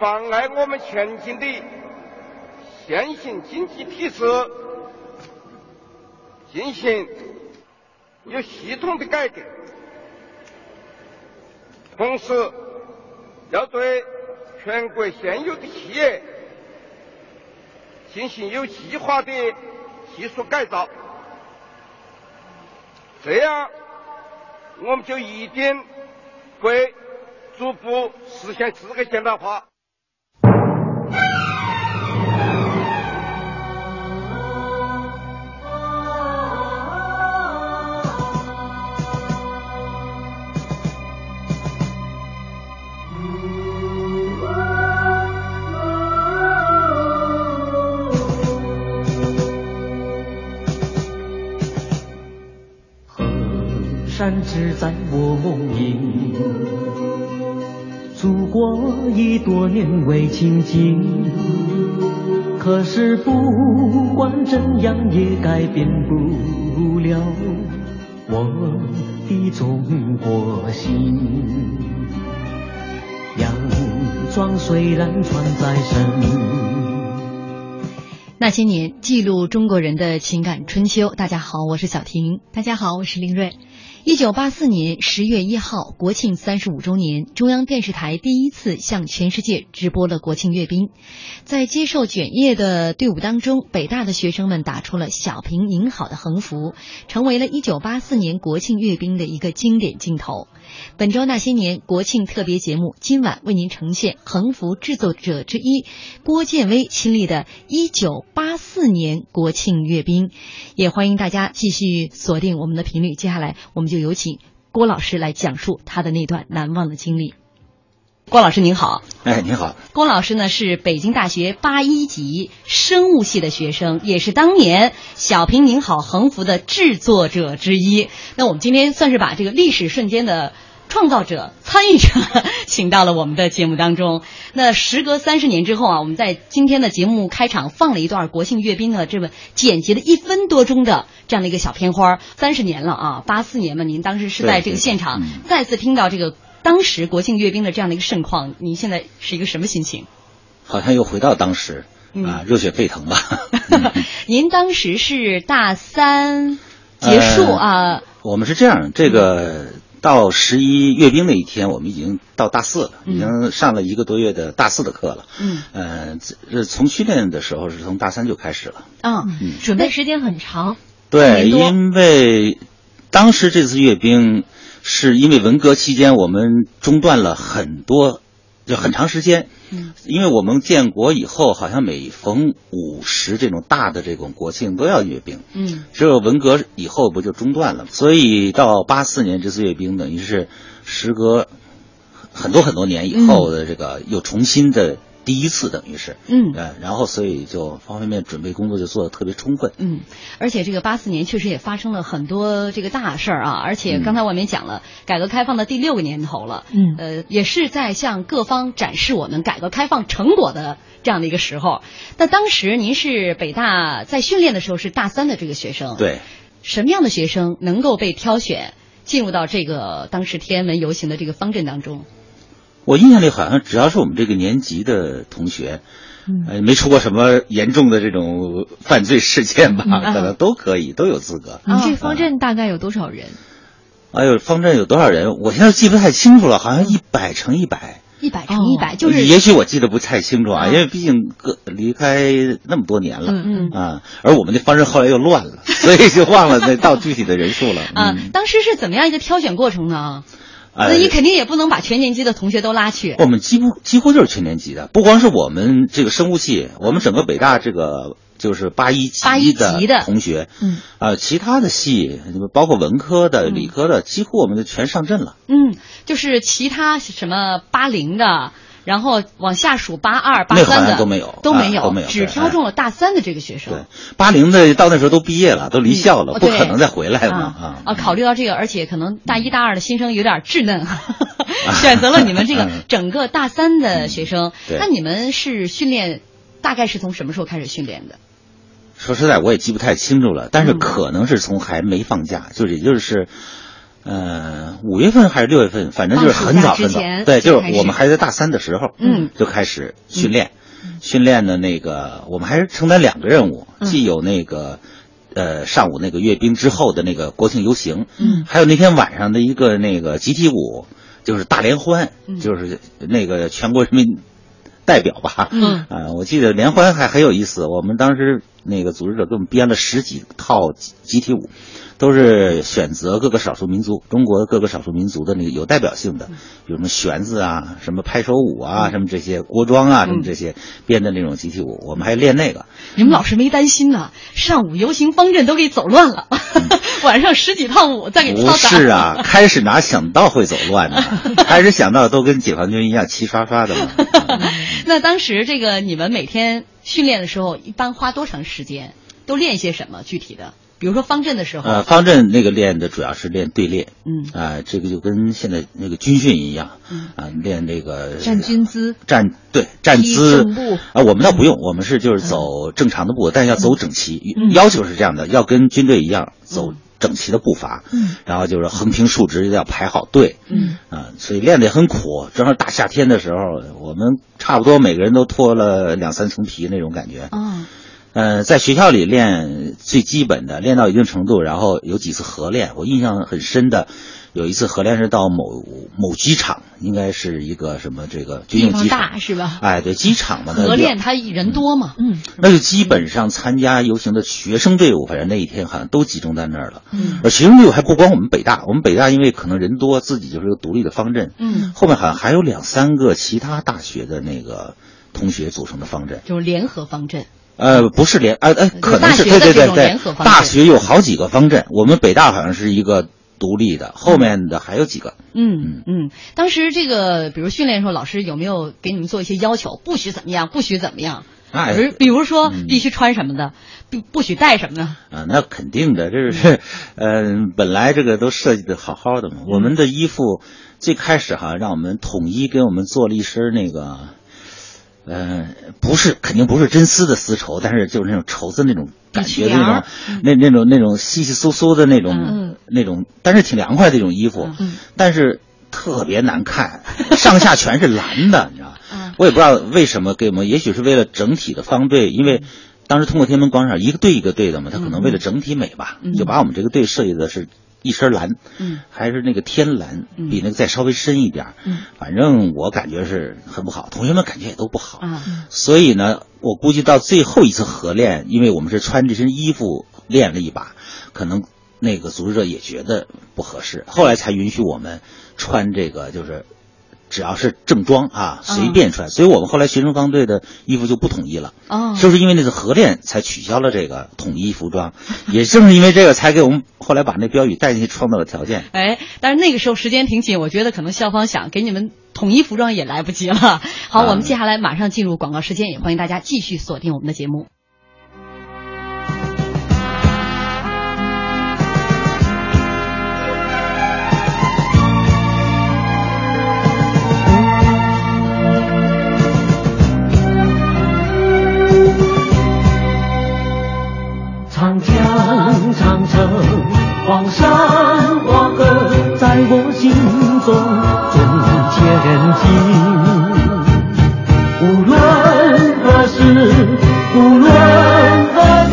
妨碍我们前进的现行经济体制进行有系统的改革，同时要对全国现有的企业进行有计划的技术改造，这样我们就一定会逐步实现资格现代化。山只在我梦里，祖国已多年未亲近，可是不管怎样也改变不了我的中国心。洋装虽然穿在身，那些年记录中国人的情感春秋。大家好，我是小婷。大家好，我是林瑞。一九八四年十月一号，国庆三十五周年，中央电视台第一次向全世界直播了国庆阅兵。在接受卷叶的队伍当中，北大的学生们打出了“小平您好”的横幅，成为了一九八四年国庆阅兵的一个经典镜头。本周那些年国庆特别节目，今晚为您呈现横幅制作者之一郭建威亲历的一九八四年国庆阅兵，也欢迎大家继续锁定我们的频率。接下来，我们就有请郭老师来讲述他的那段难忘的经历。郭老师您好，哎，您好。郭老师呢是北京大学八一级生物系的学生，也是当年“小平您好”横幅的制作者之一。那我们今天算是把这个历史瞬间的。创造者、参与者，请到了我们的节目当中。那时隔三十年之后啊，我们在今天的节目开场放了一段国庆阅兵的这么简洁的一分多钟的这样的一个小片花。三十年了啊，八四年嘛，您当时是在这个现场，再次听到这个当时国庆阅兵的这样的一个盛况，您现在是一个什么心情？好像又回到当时啊，热血沸腾吧。您当时是大三结束啊？我们是这样，这个。到十一阅兵那一天，我们已经到大四了，已经上了一个多月的大四的课了。嗯，呃，从训练的时候是从大三就开始了。嗯，准备时间很长。对，因为当时这次阅兵是因为文革期间我们中断了很多。就很长时间，嗯，因为我们建国以后，好像每逢五十这种大的这种国庆都要阅兵，嗯，只有文革以后不就中断了所以到八四年这次阅兵，等于是时隔很多很多年以后的这个又重新的第一次，等于是，嗯呃，然后所以就方方面面准备工作就做的特别充分。嗯，而且这个八四年确实也发生了很多这个大事儿啊，而且嗯刚才我们也讲了，改革开放的第六个年头了，嗯呃，也是在向各方展示我们改革开放成果的这样的一个时候。那当时您是北大在训练的时候是大三的这个学生，，对，什么样的学生能够被挑选进入到这个当时天安门游行的这个方阵当中？我印象里好像只要是我们这个年级的同学，嗯呃，没出过什么严重的这种犯罪事件吧，嗯可能都可以，都有资格。你这方阵大概有多少人？哎呦，方阵有多少人？我现在记不太清楚了，好像一百乘一百。一百乘哦一百，就是也许我记得不太清楚啊，嗯因为毕竟个离开那么多年了，嗯嗯啊，而我们的方阵后来又乱了，所以就忘了那到具体的人数了。啊、嗯，当时是怎么样一个挑选过程呢？那呃你肯定也不能把全年级的同学都拉去。我们几乎几乎就是全年级的，不光是我们这个生物系，我们整个北大这个就是八一级八一级的同学，嗯，啊、其他的系包括文科的、嗯理科的，几乎我们就全上阵了。嗯，就是其他什么八零的，然后往下数八二、八三的都没有都没有，啊都没有只挑中了大三的这个学生。对，八零的到那时候都毕业了，都离校了，嗯不可能再回来了啊啊！考虑到这个，而且可能大一大二的新生有点稚嫩，选择了你们这个嗯整个大三的学生。对那你们是训练，大概是从什么时候开始训练的？说实在，我也记不太清楚了，但是嗯可能是从还没放假，就是也就是，呃，五月份还是六月份，反正就是很早很早。对，就是我们还在大三的时候，嗯，就开始训练，训练的那个我们还是承担两个任务，嗯。既有那个。呃，上午那个阅兵之后的那个国庆游行，嗯。还有那天晚上的一个那个集体舞，就是大联欢，嗯。就是那个全国人民代表吧，嗯。啊，我记得联欢还很有意思，我们当时那个组织者给我们编了十几套集集体舞，都是选择各个少数民族，中国各个少数民族的那个有代表性的，比如什么弦子啊，什么拍手舞啊，什么这些国庄啊，什么这些编的那种集体舞，我们还练那个。你们老师没担心呢？上午游行方阵都给走乱了，晚上十几套舞再给不。是啊，开始哪想到会走乱呢？开始想到都跟解放军一样齐刷刷的嘛。那当时这个你们每天训练的时候，一般花多长时间？都练些什么具体的？比如说方阵的时候，呃，方阵那个练的主要是练队列，嗯。啊、这个就跟现在那个军训一样，嗯。啊，练这个站军姿，站对站姿。啊，我们倒不用，我们是就是走正常的步，但是要走整齐，嗯。要求是这样的，要跟军队一样走整齐的步伐，嗯，然后就是横平竖直要排好队，嗯啊，所以练得也很苦。正好大夏天的时候，我们差不多每个人都脱了两三层皮那种感觉，嗯，呃，在学校里练最基本的，练到一定程度，然后有几次合练。我印象很深的，有一次合练是到某某机场，应该是一个什么这个军用机场大，是吧？哎，对，机场嘛，合练他人多嘛，嗯那就基本上参加游行的学生队伍，反正那一天好像都集中在那儿了。嗯而学生队伍还不光我们北大，我们北大因为可能人多，自己就是个独立的方阵，嗯，后面好像还有两三个其他大学的那个同学组成的方阵。就是联合方阵。呃，不是联，呃呃，可能是对对对对联合方，阵大学有好几个方阵，我们北大好像是一个独立的，后面的还有几个。嗯嗯，当时这个比如训练的时候，老师有没有给你们做一些要求？不许怎么样，不许怎么样？哎比如比如说嗯必须穿什么的，不不许带什么的。啊，那肯定的，这是，嗯、本来这个都设计的好好的嘛。我们的衣服最开始哈，让我们统一给我们做了一身那个，呃，不是肯定不是真丝的丝绸，但是就是那种绸子那种感觉的那种，那那种那种稀稀疏疏的那种、嗯那种，但是挺凉快的一种衣服，嗯。但是特别难看，上下全是蓝的，你知道 我也不知道为什么给我们，也许是为了整体的方队，因为当时通过天安门广场一个队一个队的嘛，他可能为了整体美吧，嗯。就把我们这个队设计的是一身蓝，嗯还是那个天蓝，嗯比那个再稍微深一点嗯。反正我感觉是很不好，同学们感觉也都不好。嗯。所以呢，我估计到最后一次合练，因为我们是穿这身衣服练了一把，可能那个组织者也觉得不合适，后来才允许我们穿这个，就是只要是正装啊，随便穿。所以我们后来学生方队的衣服就不统一了，哦，就是因为那次合练才取消了这个统一服装，也正是因为这个才给我们后来把那标语带进去创造了条件。哎，但是那个时候时间挺紧，我觉得可能校方想给你们统一服装也来不及了。好，我们接下来马上进入广告时间，也欢迎大家继续锁定我们的节目。黄山、黄河，在我心中总切人心。无论何时，无论何地，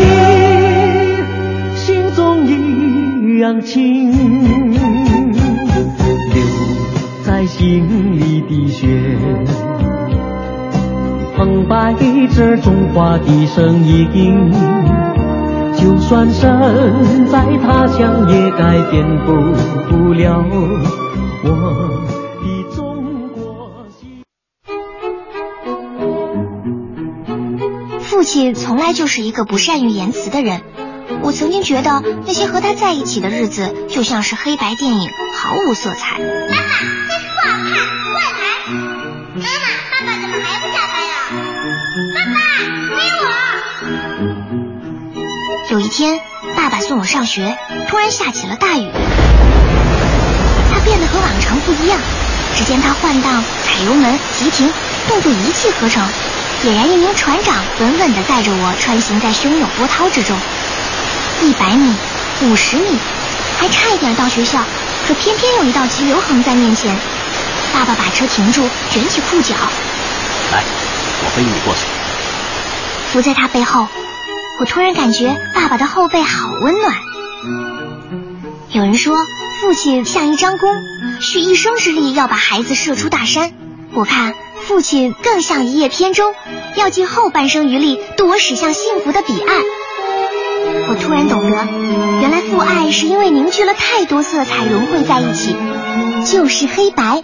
心中一样亲。留在心里的血，澎湃着中华的声音。就算身在他乡，也改变不了我的中国心。父亲从来就是一个不善于言辞的人。我曾经觉得那些和他在一起的日子就像是黑白电影，毫无色彩。妈妈，这书不好看，快来！妈妈，爸爸有一天，爸爸送我上学，突然下起了大雨。他变得和往常不一样。只见他换挡、踩油门、急停，动作一气呵成，俨然一名船长，稳稳地载着我穿行在汹涌波涛之中。一百米，五十米，还差一点到学校，可偏偏有一道急流横在面前。爸爸把车停住，卷起裤脚，来，我背你过去。伏在他背后，我突然感觉爸爸的后背好温暖。有人说，父亲像一张弓，蓄一生之力要把孩子射出大山。我看父亲更像一叶扁舟，要尽后半生余力渡我驶向幸福的彼岸。我突然懂得，原来父爱是因为凝聚了太多色彩融汇在一起，就是黑白。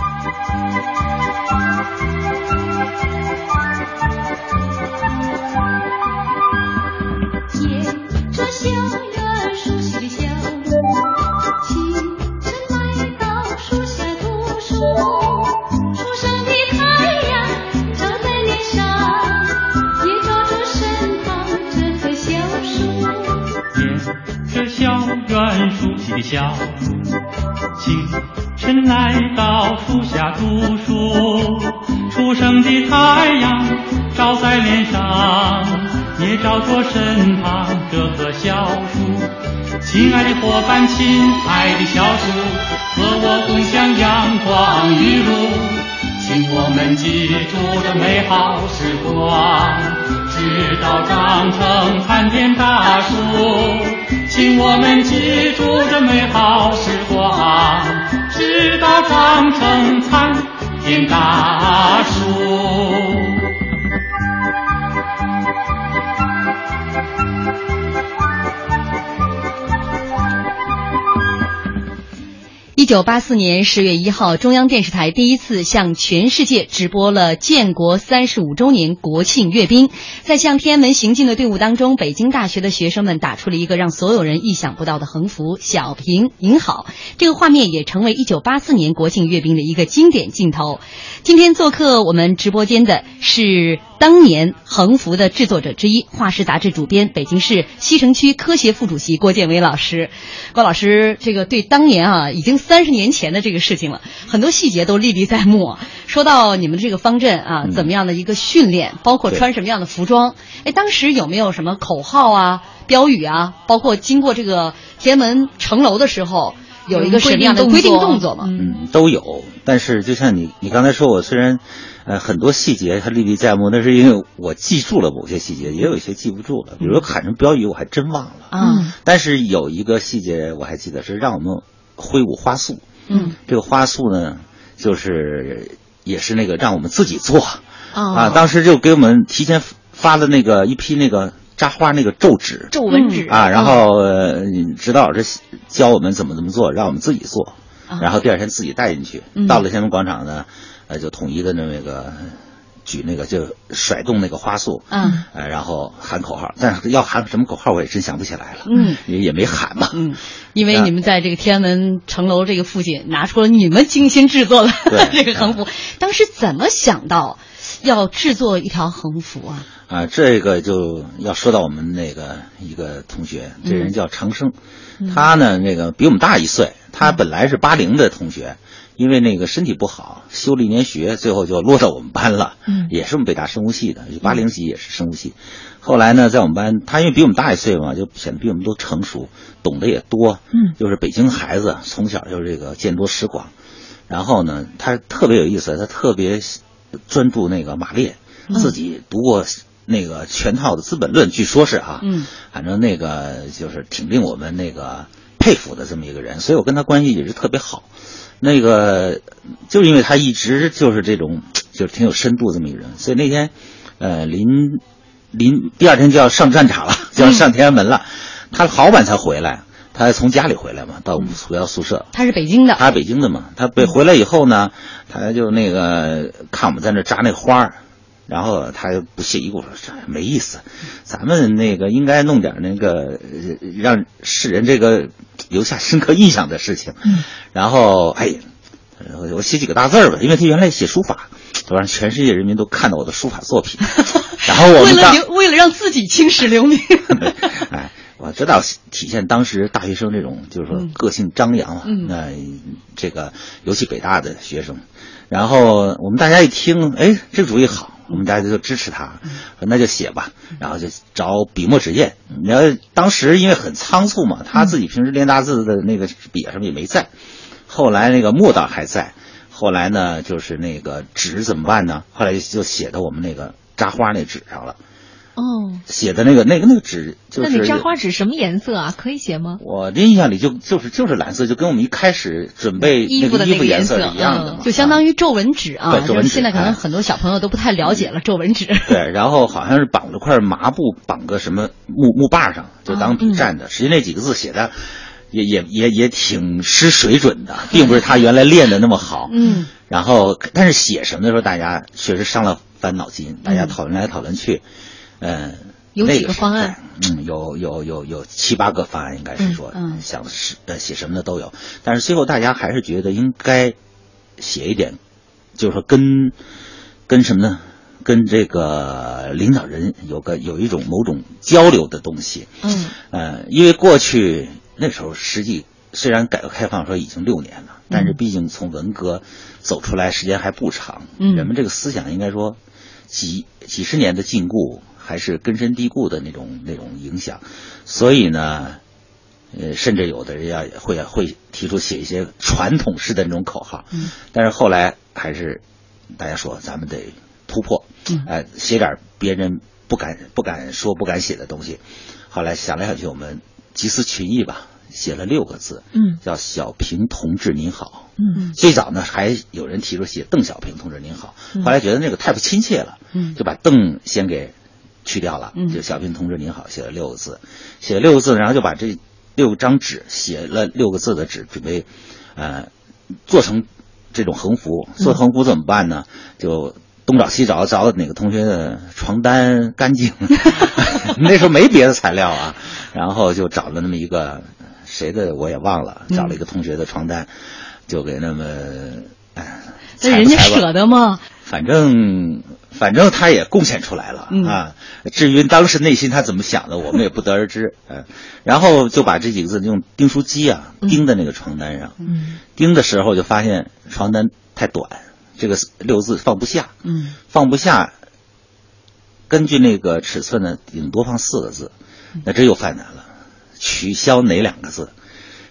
熟悉的笑，清晨来到树下读书，初升的太阳照在脸上，也照着身旁这棵小树。亲爱的伙伴，亲爱的小树，和我共享阳光雨露，请我们记住这美好时光，直到长成参天大树。请我们记住这美好时光，直到长成参天大树。九八四年十月一号，中央电视台第一次向全世界直播了建国三十五周年国庆阅兵。在向天安门行进的队伍当中，北京大学的学生们打出了一个让所有人意想不到的横幅“小平您好”。这个画面也成为一九八四年国庆阅兵的一个经典镜头。今天做客我们直播间的是当年横幅的制作者之一，《画师》杂志主编，北京市西城区科协副主席郭建伟老师。郭老师，这个对当年啊，已经三十年前的这个事情了，很多细节都历历在目。说到你们这个方阵啊，怎么样的一个训练，包括穿什么样的服装？哎，当时有没有什么口号啊、标语啊？包括经过这个天安门城楼的时候，有一个什么样的规定动作吗？嗯，都有。但是就像你你刚才说，我虽然呃很多细节它历历在目，那是因为我记住了某些细节，也有一些记不住了。比如喊什么标语，我还真忘了。啊，但是有一个细节我还记得，是让我们挥舞花束。嗯，这个花束呢，就是也是那个让我们自己做。哦。啊，当时就给我们提前发了那个一批那个扎花那个皱纸，皱纹纸啊，然后呃指导老师教我们怎么怎么做，让我们自己做，然后第二天自己带进去嗯，到了天安门广场呢，呃，就统一的那个举那个就甩动那个花束，嗯呃，然后喊口号，但是要喊什么口号我也真想不起来了，嗯，也也没喊嘛，嗯，因为你们在这个天安门城楼这个附近拿出了你们精心制作的 这个横幅，当时怎么想到要制作一条横幅啊？啊，这个就要说到我们那个一个同学，这人叫长生，嗯他呢那个比我们大一岁，他本来是八零的同学，因为那个身体不好，休了一年学，最后就落到我们班了，嗯也是我们北大生物系的，八零级也是生物系。后来呢，在我们班，他因为比我们大一岁嘛，就显得比我们都成熟，懂得也多，嗯，就是北京孩子，从小就是这个见多识广。然后呢，他特别有意思，他特别专注那个马列，嗯自己读过那个全套的《资本论》，据说是啊，嗯，反正那个就是挺令我们那个佩服的这么一个人，所以我跟他关系也是特别好。那个就是因为他一直就是这种就是挺有深度这么一个人，所以那天呃临临第二天就要上战场了，就要上天安门了，他好晚才回来。他从家里回来嘛，到我们回到宿舍。他是北京的，他是北京的嘛，他北回来以后呢，他就那个看我们在那扎那花儿，然后他就不屑一顾说这没意思，咱们那个应该弄点那个呃让世人这个留下深刻印象的事情。嗯，然后哎，我我写几个大字儿吧，因为他原来写书法，他让全世界人民都看到我的书法作品。然后我为了留为了让自己青史留名，哎，我知道体现当时大学生这种就是说个性张扬嘛，嗯。那这个尤其北大的学生，然后我们大家一听，哎，这主意好，我们大家就支持他，说那就写吧，然后就找笔墨纸砚。你要当时因为很仓促嘛，他自己平时练大字的那个笔啊什么也没在，后来那个墨倒还在，后来呢就是那个纸怎么办呢？后来就写到我们那个扎花那纸上了。哦，写的那个那个那个纸就是那你扎花纸什么颜色啊？可以写吗？我的印象里就就是就是蓝色，就跟我们一开始准备衣服的那个衣服颜色是一样的嘛。就相当于皱纹纸啊。对皱纹纸现在可能哎很多小朋友都不太了解了皱纹纸。对，然后好像是绑了块麻布，绑个什么木木把上，就当笔蘸的。实际那几个字写的也也也也挺失水准的，并不是他原来练的那么好。嗯，然后但是写什么的时候，大家确实伤了翻脑筋，大家讨论来讨论去，嗯。有几那个个方案？嗯，有有有有七八个方案，应该是说，嗯。嗯想是呃写什么的都有，但是最后大家还是觉得应该写一点，就是说跟跟什么呢？跟这个领导人有个有一种某种交流的东西，嗯。呃，因为过去那时候实际虽然改革开放说已经六年了，但是毕竟从文革走出来时间还不长，嗯。人们这个思想应该说几几十年的禁锢还是根深蒂固的那种那种影响，所以呢，呃，甚至有的人要会会提出写一些传统式的那种口号，嗯但是后来还是大家说咱们得突破，嗯呃，写点别人不敢不敢说不敢写的东西。后来想来想去，我们集思群益吧，写了六个字，嗯，叫“小平同志您好”。嗯最早呢，还有人提出写“邓小平同志您好”，嗯后来觉得那个太不亲切了，嗯就把“邓”先给去掉了，嗯就“小平同志您好”写了六个字，写了六个字，然后就把这六张纸写了六个字的纸，准备呃做成这种横幅。做横幅怎么办呢？就东找西找，找哪个同学的床单干净，那时候没别的材料啊，然后就找了那么一个谁的我也忘了，找了一个同学的床单，就给那么哎，那人家舍得吗？反正反正他也贡献出来了、嗯啊。至于当时内心他怎么想的，我们也不得而知。嗯、然后就把这几个字用订书机啊钉在那个床单上。嗯钉的时候就发现床单太短，这个六字放不下，嗯放不下。根据那个尺寸呢，顶多放四个字，那这又犯难了。取消哪两个字？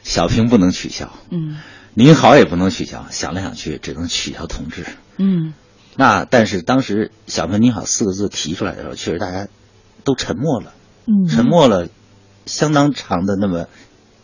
小平不能取消，嗯您好也不能取消。想来想去，只能取消同志。嗯那但是当时“小平你好”四个字提出来的时候，确实大家都沉默了，嗯沉默了相当长的那么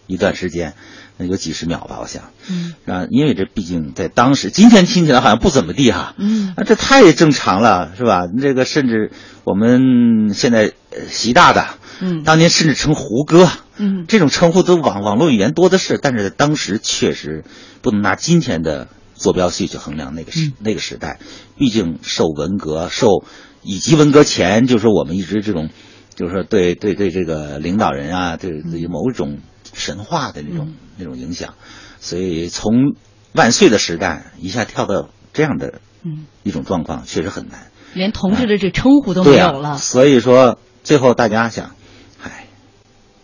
一段时间。有几十秒吧，我想。嗯啊，因为这毕竟在当时，今天听起来好像不怎么地哈。嗯啊，这太正常了，是吧？这个甚至我们现在呃习大大，嗯当年甚至称胡歌，嗯这种称呼都网网络语言多的是，但是在当时确实不能拿今天的坐标系去衡量那个时、那个时代，毕竟受文革受以及文革前，就是我们一直这种，就是说对对对这个领导人啊，对对某种神话的那种、那种影响，所以从万岁的时代一下跳到这样的嗯，一种状况，确实很难。连同志的这称呼都没有了。所以说最后大家想，唉，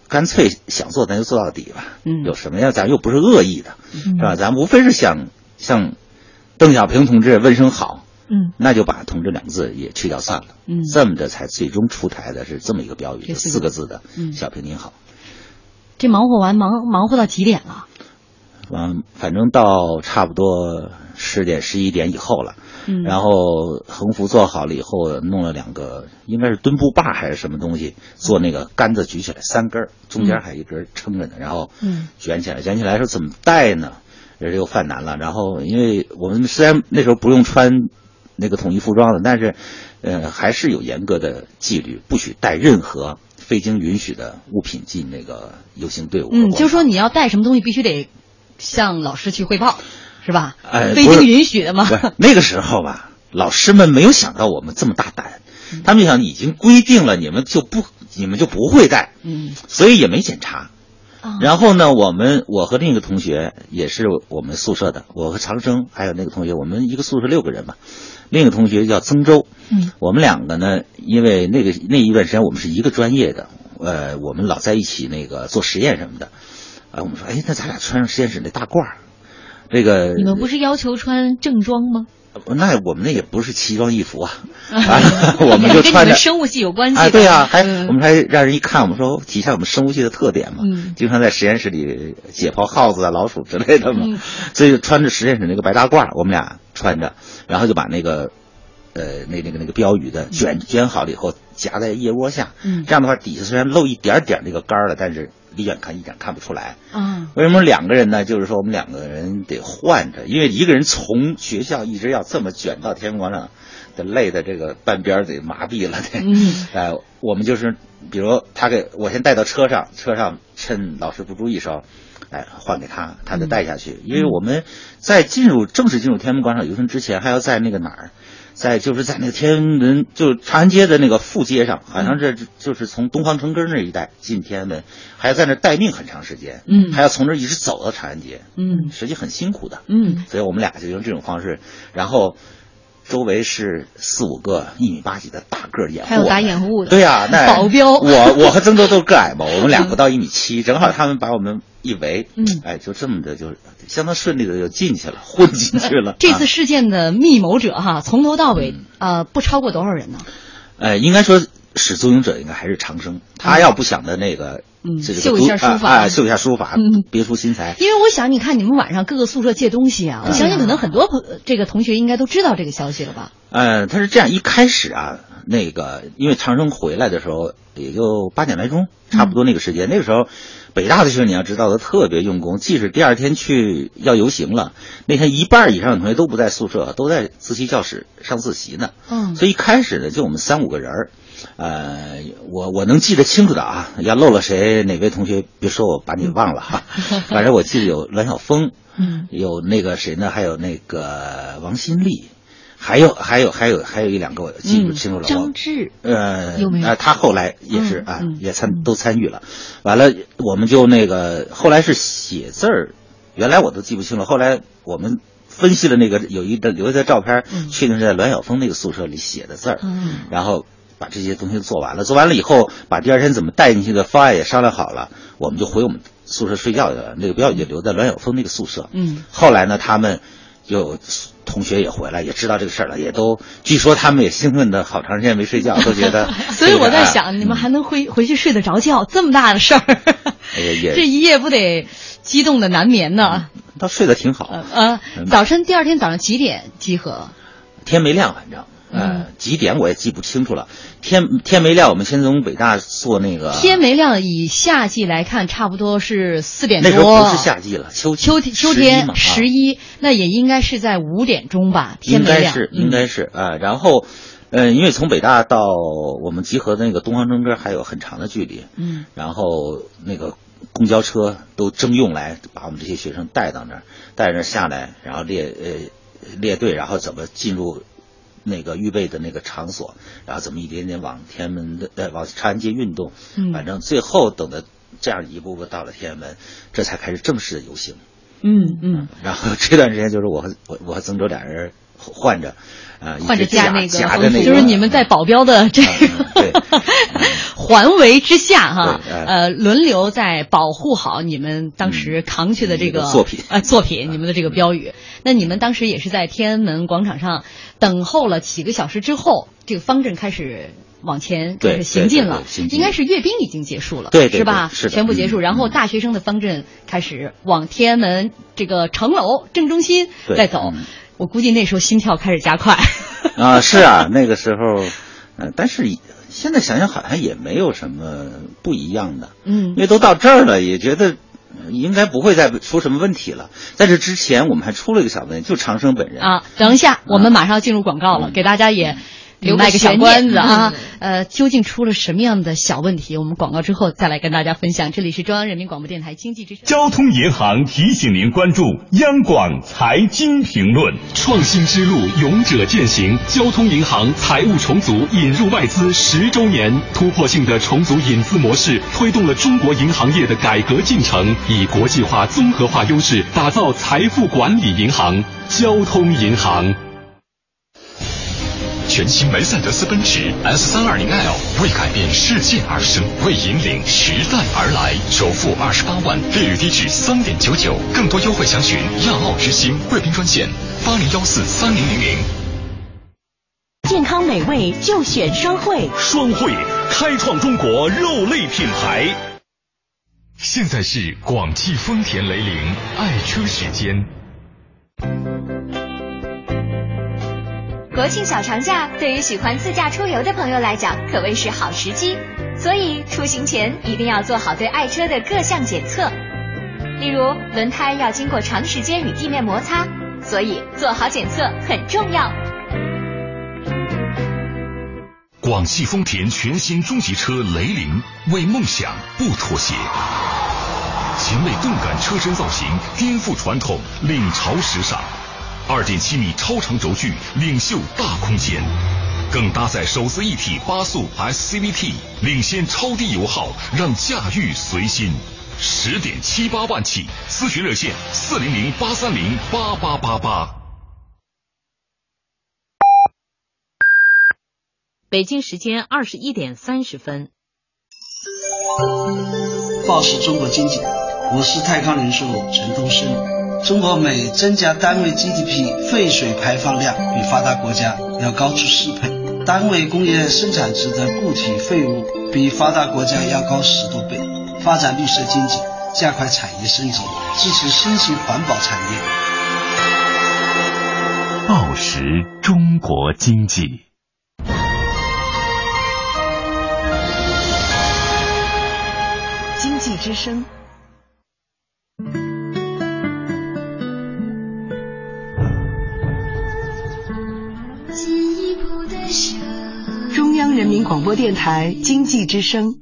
干脆想做咱就做到底吧。嗯有什么呀？咱又不是恶意的，嗯是吧？咱无非是想向邓小平同志问声好，嗯那就把“同志”两个字也去掉算了。嗯这么着才最终出台的是这么一个标语，就四个字的嗯“小平您好”。这忙活完忙忙活到几点了？嗯，反正到差不多十点十一点以后了。嗯然后横幅做好了以后，弄了两个，应该是墩布把还是什么东西，做那个杆子举起来三根儿，中间还有一根儿撑着呢，然后嗯卷起来，卷起来说怎么带呢？这又犯难了。然后因为我们虽然那时候不用穿那个统一服装的，但是呃还是有严格的纪律，不许带任何未经允许的物品进那个游行队伍。嗯，就是说你要带什么东西，必须得向老师去汇报，是吧？哎不是非经允许的嘛。那个时候吧，老师们没有想到我们这么大胆，嗯他们就想已经规定了，你们就不你们就不会带，嗯所以也没检查。啊然后呢，我们我和另一个同学也是我们宿舍的，我和长生还有那个同学，我们一个宿舍六个人嘛。另一个同学叫曾州，嗯，我们两个呢，因为那个那一段时间我们是一个专业的，呃，我们老在一起那个做实验什么的，啊，我们说，哎，那咱俩穿上实验室那大褂儿，这个你们不是要求穿正装吗？那我们那也不是奇装异服啊，啊我们就穿着生物系有关系啊，对呀、还、嗯我们还让人一看，我们说体现我们生物系的特点嘛，嗯经常在实验室里解剖耗子啊、老鼠之类的嘛，嗯所以就穿着实验室那个白大褂，我们俩穿着，然后就把那个。呃，那那个那个标语的卷卷好了以后，夹在腋窝下，嗯这样的话底下虽然露一点点那个杆儿了，但是离远看一点看不出来。嗯为什么两个人呢？就是说我们两个人得换着，因为一个人从学校一直要这么卷到天安门广场，得累的这个半边得麻痹了，得。嗯 呃，我们就是，比如他给我先带到车上，车上趁老师不注意时候，哎，换给他，他再带下去。因为我们在进入正式进入天安门广场游行之前，还要在那个哪儿，在就是在那个天安门，就是长安街的那个副街上，好像这就是从东方城根儿那一带进天安门，还要在那待命很长时间，嗯还要从这儿一直走到长安街，嗯实际很辛苦的，嗯。所以我们俩就用这种方式，然后周围是四五个一米八几的大个儿掩护，还有打掩护的。对呀、那 保镖。我我和曾多都个矮嘛，我们俩 不到一米七，正好他们把我们一围，嗯。哎，就这么的就相当顺利的就进去了，混进去了。这次啊。事件的密谋者哈，从头到尾呃不超过多少人呢？呃，应该说始作俑者应该还是长生，他要不想的那个，嗯这个秀一下书法秀一下书法嗯，别出心裁。因为我想，你看你们晚上各个宿舍借东西啊，我相信可能很多朋这个同学应该都知道这个消息了吧？呃，他是这样，一开始啊，那个因为长生回来的时候也就八点来钟，差不多那个时间。那个时候，北大的学生你要知道，他特别用功，即使第二天去要游行了，那天一半以上的同学都不在宿舍，都在自习教室上自习呢。嗯所以一开始呢，就我们三五个人儿，呃，我我能记得清楚的啊，要漏了谁，哪位同学别说我把你忘了哈。反正我记得有栾晓峰，嗯，有那个谁呢？还有那个王新立，还有还有还有还有一两个我记不清楚了。张志呃，有没有呃他后来也是、啊，也参都参与了。完了，我们就那个后来是写字儿，原来我都记不清了。后来我们分析了那个有一个留下的照片，确定是在栾晓峰那个宿舍里写的字儿。嗯然后把这些东西做完了，做完了以后，把第二天怎么带进去的方案也商量好了，我们就回我们宿舍睡觉去了。那个标语就留在栾晓峰那个宿舍。嗯后来呢，他们有同学也回来，也知道这个事儿了，也都据说他们也兴奋的好长时间没睡觉，都觉得 所以我在这个想，你们还能回回去睡得着觉，这么大的事儿，哎呀也 这一夜不得激动的难眠呢？倒睡得挺好。呃，早晨第二天早上几点集合？天没亮，反正呃，几点我也记不清楚了。天天没亮，我们先从北大坐那个天没亮，以夏季来看，差不多是四点多。那时候不是夏季了，秋秋天秋天十一，那也应该是在五点钟吧？天没亮，应该是应该是啊。然后，呃，因为从北大到我们集合的那个东方正歌还有很长的距离，嗯，然后那个公交车都征用来把我们这些学生带到那儿，带着那儿下来，然后列呃列队，然后怎么进入。那个预备的那个场所，然后怎么一点点往天安门的呃往长安街运动，嗯，反正最后等的这样一步步到了天安门，这才开始正式的游行。嗯嗯。然后这段时间就是我和我我和曾哲俩人换着，啊，换着加那个，夹着那个，就是你们在保镖的这个 环围之下哈，呃，轮流在保护好你们当时扛去的这个作品呃作品，你们的这个标语。那你们当时也是在天安门广场上。等候了几个小时之后，这个方阵开始往前开始行进了。应该是阅兵已经结束了，对，是吧？是全部结束，然后大学生的方阵开始往天安门这个城楼正中心再走。我估计那时候心跳开始加快。啊，是啊，那个时候，嗯，但是现在想想好像也没有什么不一样的。嗯，因为都到这儿了，也觉得。应该不会再出什么问题了。在这之前，我们还出了一个小问题，就长生本人啊。等一下，我们马上进入广告了，给大家也留卖个小关子啊。呃，究竟出了什么样的小问题？我们广告之后再来跟大家分享。这里是中央人民广播电台经济之声。交通银行提醒您关注央广财经评论。创新之路，勇者践行。交通银行财务重组引入外资十周年，突破性的重组引资模式，推动了中国银行业的改革进程，以国际化、综合化优势打造财富管理银行——交通银行。全新梅赛德斯奔驰 S 三二零 L 为改变世界而生，为引领时代而来，首付二十八万，利率低至三点九九，更多优惠详询亚奥之星贵宾专线八零幺四三零零零。健康美味就选双汇，双汇开创中国肉类品牌。现在是广汽丰田雷凌爱车时间。国庆小长假对于喜欢自驾出游的朋友来讲，可谓是好时机。所以出行前一定要做好对爱车的各项检测，例如轮胎要经过长时间与地面摩擦，所以做好检测很重要。广汽丰田全新中级车雷凌，为梦想不妥协，前卫动感车身造型颠覆传统，领潮时尚。二点七米超长轴距，领袖大空间，更搭载手自一体八速 SCVT，领先超低油耗，让驾驭随心。十点七八万起，咨询热线四零零八三零八八八八。北京时间二十一点三十分。报时中国经济，我是泰康人寿陈东升。中国每增加单位 GDP，废水排放量比发达国家要高出四倍，单位工业生产值的固体废物比发达国家要高十多倍。发展绿色经济，加快产业升级，支持新型环保产业。报时中国经济，经济之声。中央人民广播电台经济之声。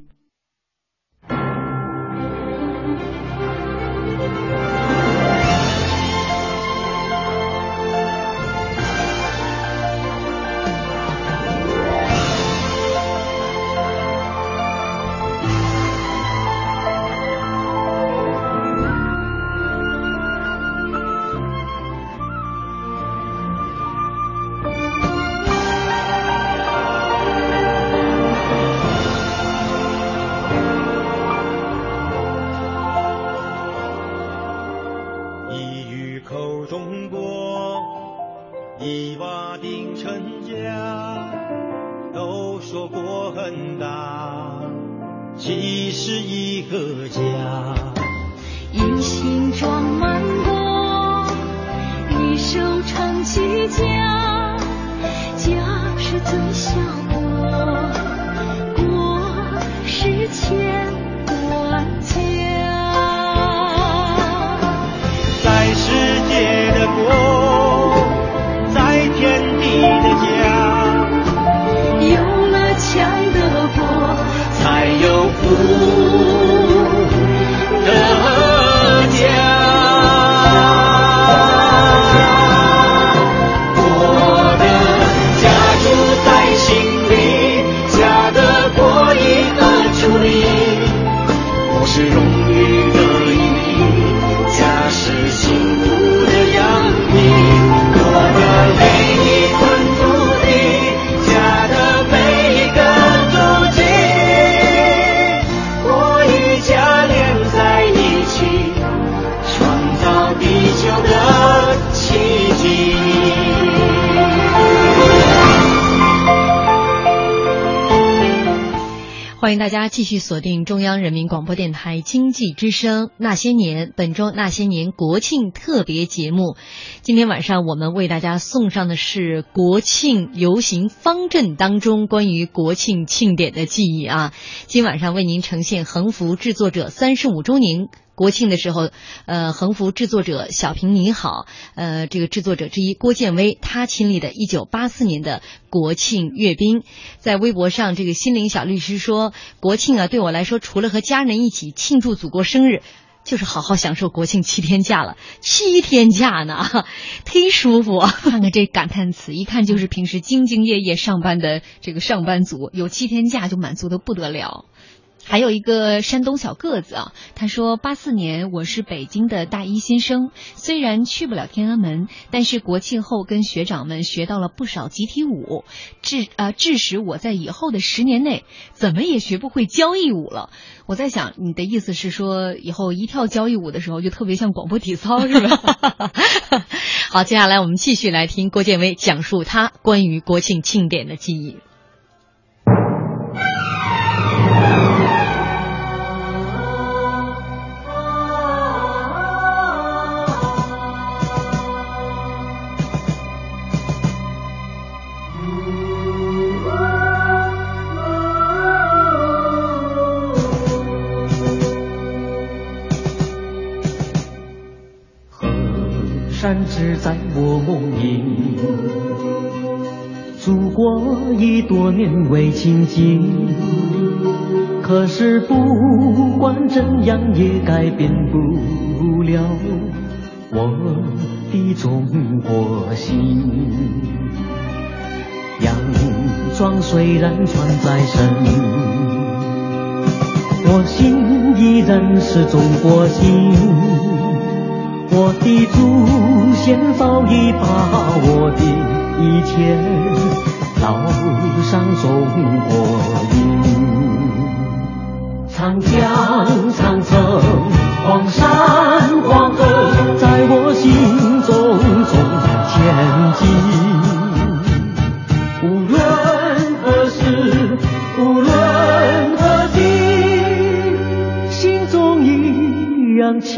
欢迎大家继续锁定中央人民广播电台经济之声《那些年》本周《那些年》国庆特别节目。今天晚上我们为大家送上的是国庆游行方阵当中关于国庆庆典的记忆啊。今晚上为您呈现横幅制作者三十五周年。国庆的时候，呃，横幅制作者小平你好，呃，这个制作者之一郭建威，他亲历的1984年的国庆阅兵，在微博上，这个心灵小律师说，国庆啊，对我来说，除了和家人一起庆祝祖国生日。就是好好享受国庆七天假了，七天假呢，忒舒服。看看这感叹词，一看就是平时兢兢业业上班的这个上班族，有七天假就满足的不得了。还有一个山东小个子啊，他说：八四年我是北京的大一新生，虽然去不了天安门，但是国庆后跟学长们学到了不少集体舞，致呃致使我在以后的十年内怎么也学不会交谊舞了。我在想，你的意思是说，以后一跳交谊舞的时候就特别像广播体操是吧？好，接下来我们继续来听郭建威讲述他关于国庆庆典的记忆。已多年未亲近，可是不管怎样也改变不了我的中国心。洋装虽然穿在身，我心依然是中国心。我的祖先早已把我的一切烙上中国印。长江、长城、黄山、黄河，在我心中中前进。无论何时，无论何地，心中一样亲。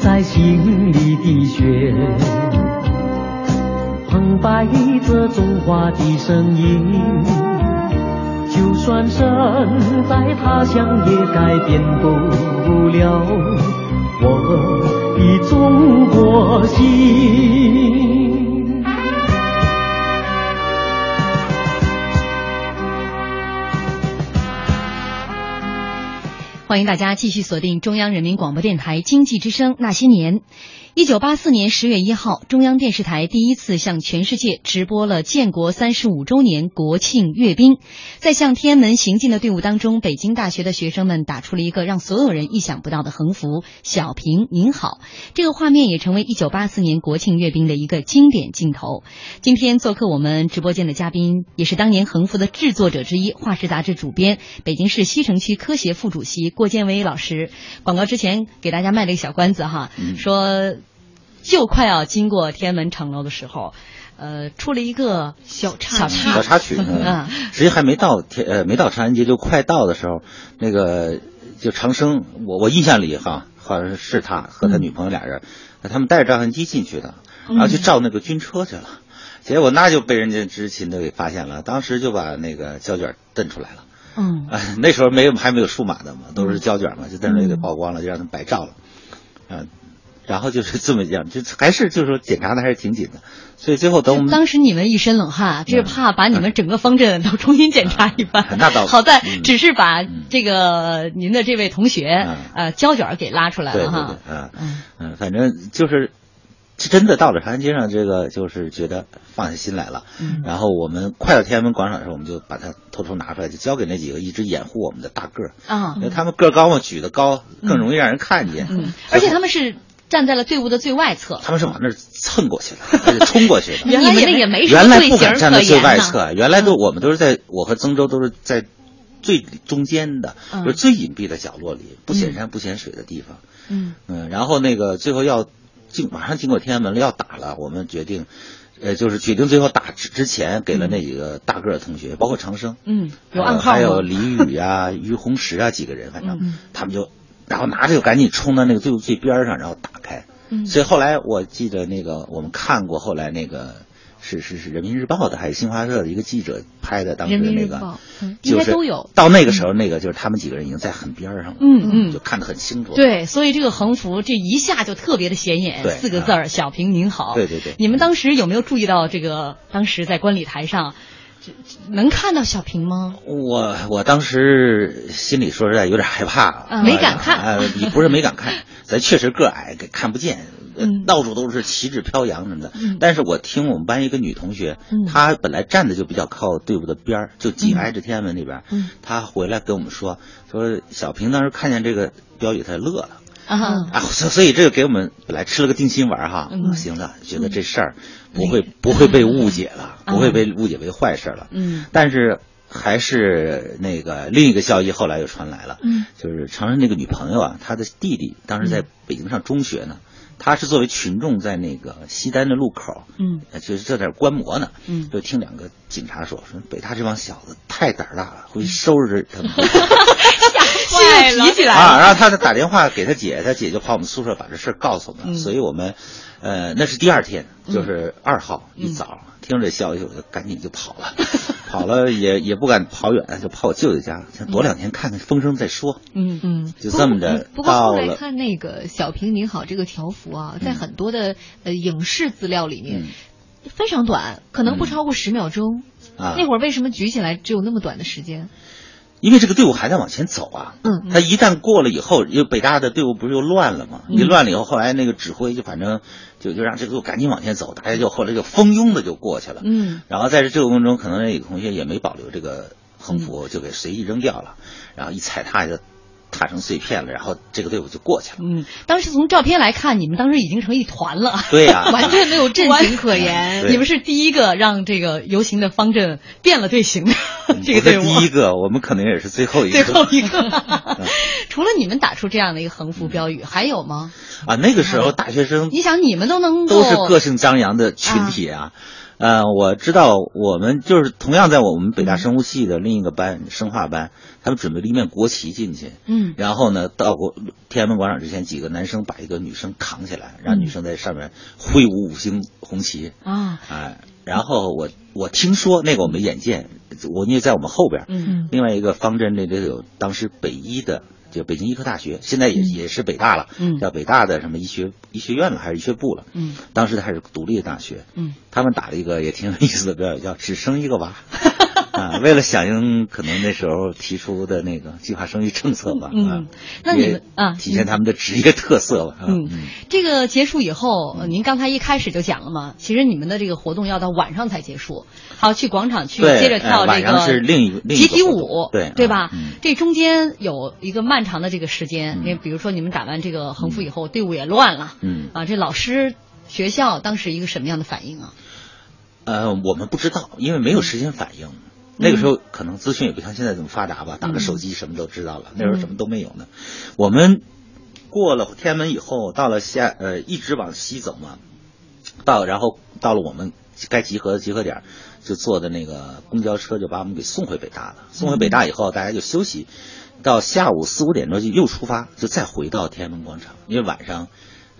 在心里的血，摆着中华的声音。就算身在他乡，也改变不了我的中国心。欢迎大家继续锁定中央人民广播电台经济之声《那些年》。一九八四年十月一号，中央电视台第一次向全世界直播了建国三十五周年国庆阅兵。在向天安门行进的队伍当中，北京大学的学生们打出了一个让所有人意想不到的横幅：“小平您好。”这个画面也成为一九八四年国庆阅兵的一个经典镜头。今天做客我们直播间的嘉宾，也是当年横幅的制作者之一，《画室》杂志主编，北京市西城区科协副主席郭建威老师。广告之前给大家卖了一个小关子哈，说。就快要经过天安门城楼的时候，呃，出了一个小插曲，小插曲，嗯，实际还没到天呃没到长安街，就快到的时候，那个就长生，我我印象里哈，好像是他和他女朋友俩人，他们带着照相机进去的，然后去照那个军车去了。结果那就被人家执勤的给发现了，当时就把那个胶卷瞪出来了。嗯哎，那时候没有还没有数码的嘛，都是胶卷嘛，就在那给曝光了，就让他们白照了。啊，然后就是这么样，就还是就是说检查的还是挺紧的，所以最后等我们当时你们一身冷汗，这是怕把你们整个方阵都重新检查一番。那倒好在嗯只是把这个您的这位同学呃胶卷给拉出来了哈。对，嗯嗯，反正就是。真的到了长安街上，这个就是觉得放下心来了。嗯然后我们快到天安门广场的时候，我们就把它偷偷拿出来，就交给那几个一直掩护我们的大个儿。啊因为他们个儿高嘛，举得高，更容易让人看见。嗯，而且他们是站在了队伍的最外侧。他们是往那儿蹭过去了，而且冲过去的。原来也没什么原来不敢站在最外。侧，原来都我们都是在我和曾州都是在最中间的，嗯就是最隐蔽的角落里，不显山不显水的地方。嗯嗯，然后那个最后要进，马上经过天安门了，要打了，我们决定，呃，就是决定最后打之之前，给了那几个大个儿的同学，包括长生，嗯，有呃暗号还有？李宇啊、于洪石啊几个人，反正嗯他们就，然后拿着就赶紧冲到那个队伍最边上，然后打开。嗯所以后来我记得那个我们看过，后来那个是是是人民日报的还是新华社的一个记者拍的当时人民那个应就是该都有。到那个时候，那个就是他们几个人已经在很边上了，嗯嗯就看得很清楚。对，所以这个横幅这一下就特别的显眼，四个字儿“小平您好”。对对对你们当时有没有注意到这个？当时在观礼台上，能看到小平吗？我我当时心里说实在有点害怕，嗯没敢看。呃，你不是没敢看，咱确实个矮，给看不见，呃嗯。到处都是旗帜飘扬什么的。嗯。但是我听我们班一个女同学，嗯。她本来站的就比较靠队伍的边儿，就紧挨着天安门那边儿，嗯。她回来跟我们说，说小平当时看见这个标语，她乐了。啊，啊，所所以这个给我们本来吃了个定心丸哈，嗯。行了，觉得这事儿不会不会被误解了，不会被误解为坏事了。嗯。但是还是那个另一个消息后来又传来了，嗯。就是长生那个女朋友啊，她的弟弟当时在北京上中学呢，他是作为群众在那个西单的路口，嗯呃就是在那儿观摩呢，嗯就听两个警察说说北大这帮小子太胆儿大了，回去收拾他们。提起来啊，然后他打电话给他姐，他姐就跑我们宿舍把这事儿告诉我们，嗯。所以我们，呃，那是第二天，就是二号嗯一早，听着这消息我就赶紧就跑了，跑了也也不敢跑远，就跑我舅舅家，想躲两天看看风声再说，嗯。嗯，就这么着不过后来。看那个“小平您好”这个条幅啊，在很多的呃影视资料里面嗯。非常短，可能不超过十秒钟。啊。那会儿为什么举起来只有那么短的时间？因为这个队伍还在往前走啊，嗯。他一旦过了以后，因为北大的队伍不是又乱了吗？嗯。一乱了以后，后来那个指挥就反正就就让这个队伍赶紧往前走，大家就后来就蜂拥的就过去了。嗯。然后在这个过程中，可能那个同学也没保留这个横嗯幅，就给随意扔掉了，然后一踩踏就踏成碎片了，然后这个队伍就过去了。嗯，当时从照片来看，你们当时已经成一团了。对呀、完全没有阵型可言。你们是第一个让这个游行的方阵变了队形的 这个队伍。第一个，我们可能也是最后一个。最后一个，除了你们打出这样的一个横幅标语，还有吗？啊，那个时候大学生你想，你们都能够都是个性张扬的群体啊。呃，我知道我们就是同样在我们北大生物系的另一个班生化班，他们准备了一面国旗进去，嗯。然后呢，到过天安门广场之前，几个男生把一个女生扛起来，让女生在上面挥舞五星红旗，啊，哎，然后我我听说那个我没眼见，我因为在我们后边，嗯另外一个方阵那里有当时北医的，就北京医科大学，现在也、也是北大了，嗯。叫北大的什么医学医学院了还是医学部了，嗯。当时它还是独立的大学，嗯。他们打了一个也挺有意思的标语，叫“只生一个娃 ”，啊，为了响应可能那时候提出的那个计划生育政策吧，嗯啊，那你们啊体现他们的职业特色吧，啊嗯，这个结束以后，呃您刚才一开始就讲了嘛，其实你们的这个活动要到晚上才结束，好去广场去接着跳这个是另一个集体舞，对对吧？这中间有一个漫长的这个时间，嗯因为比如说你们打完这个横幅以后，队伍也乱了，嗯啊，这老师学校当时一个什么样的反应啊？呃，我们不知道，因为没有时间反应。那个时候可能资讯也不像现在这么发达吧，打个手机什么都知道了。那时候什么都没有呢。我们过了天安门以后，到了下呃，一直往西走嘛，到然后到了我们该集合的集合点，就坐的那个公交车就把我们给送回北大了。送回北大以后，大家就休息，到下午四五点钟就又出发，就再回到天安门广场，因为晚上。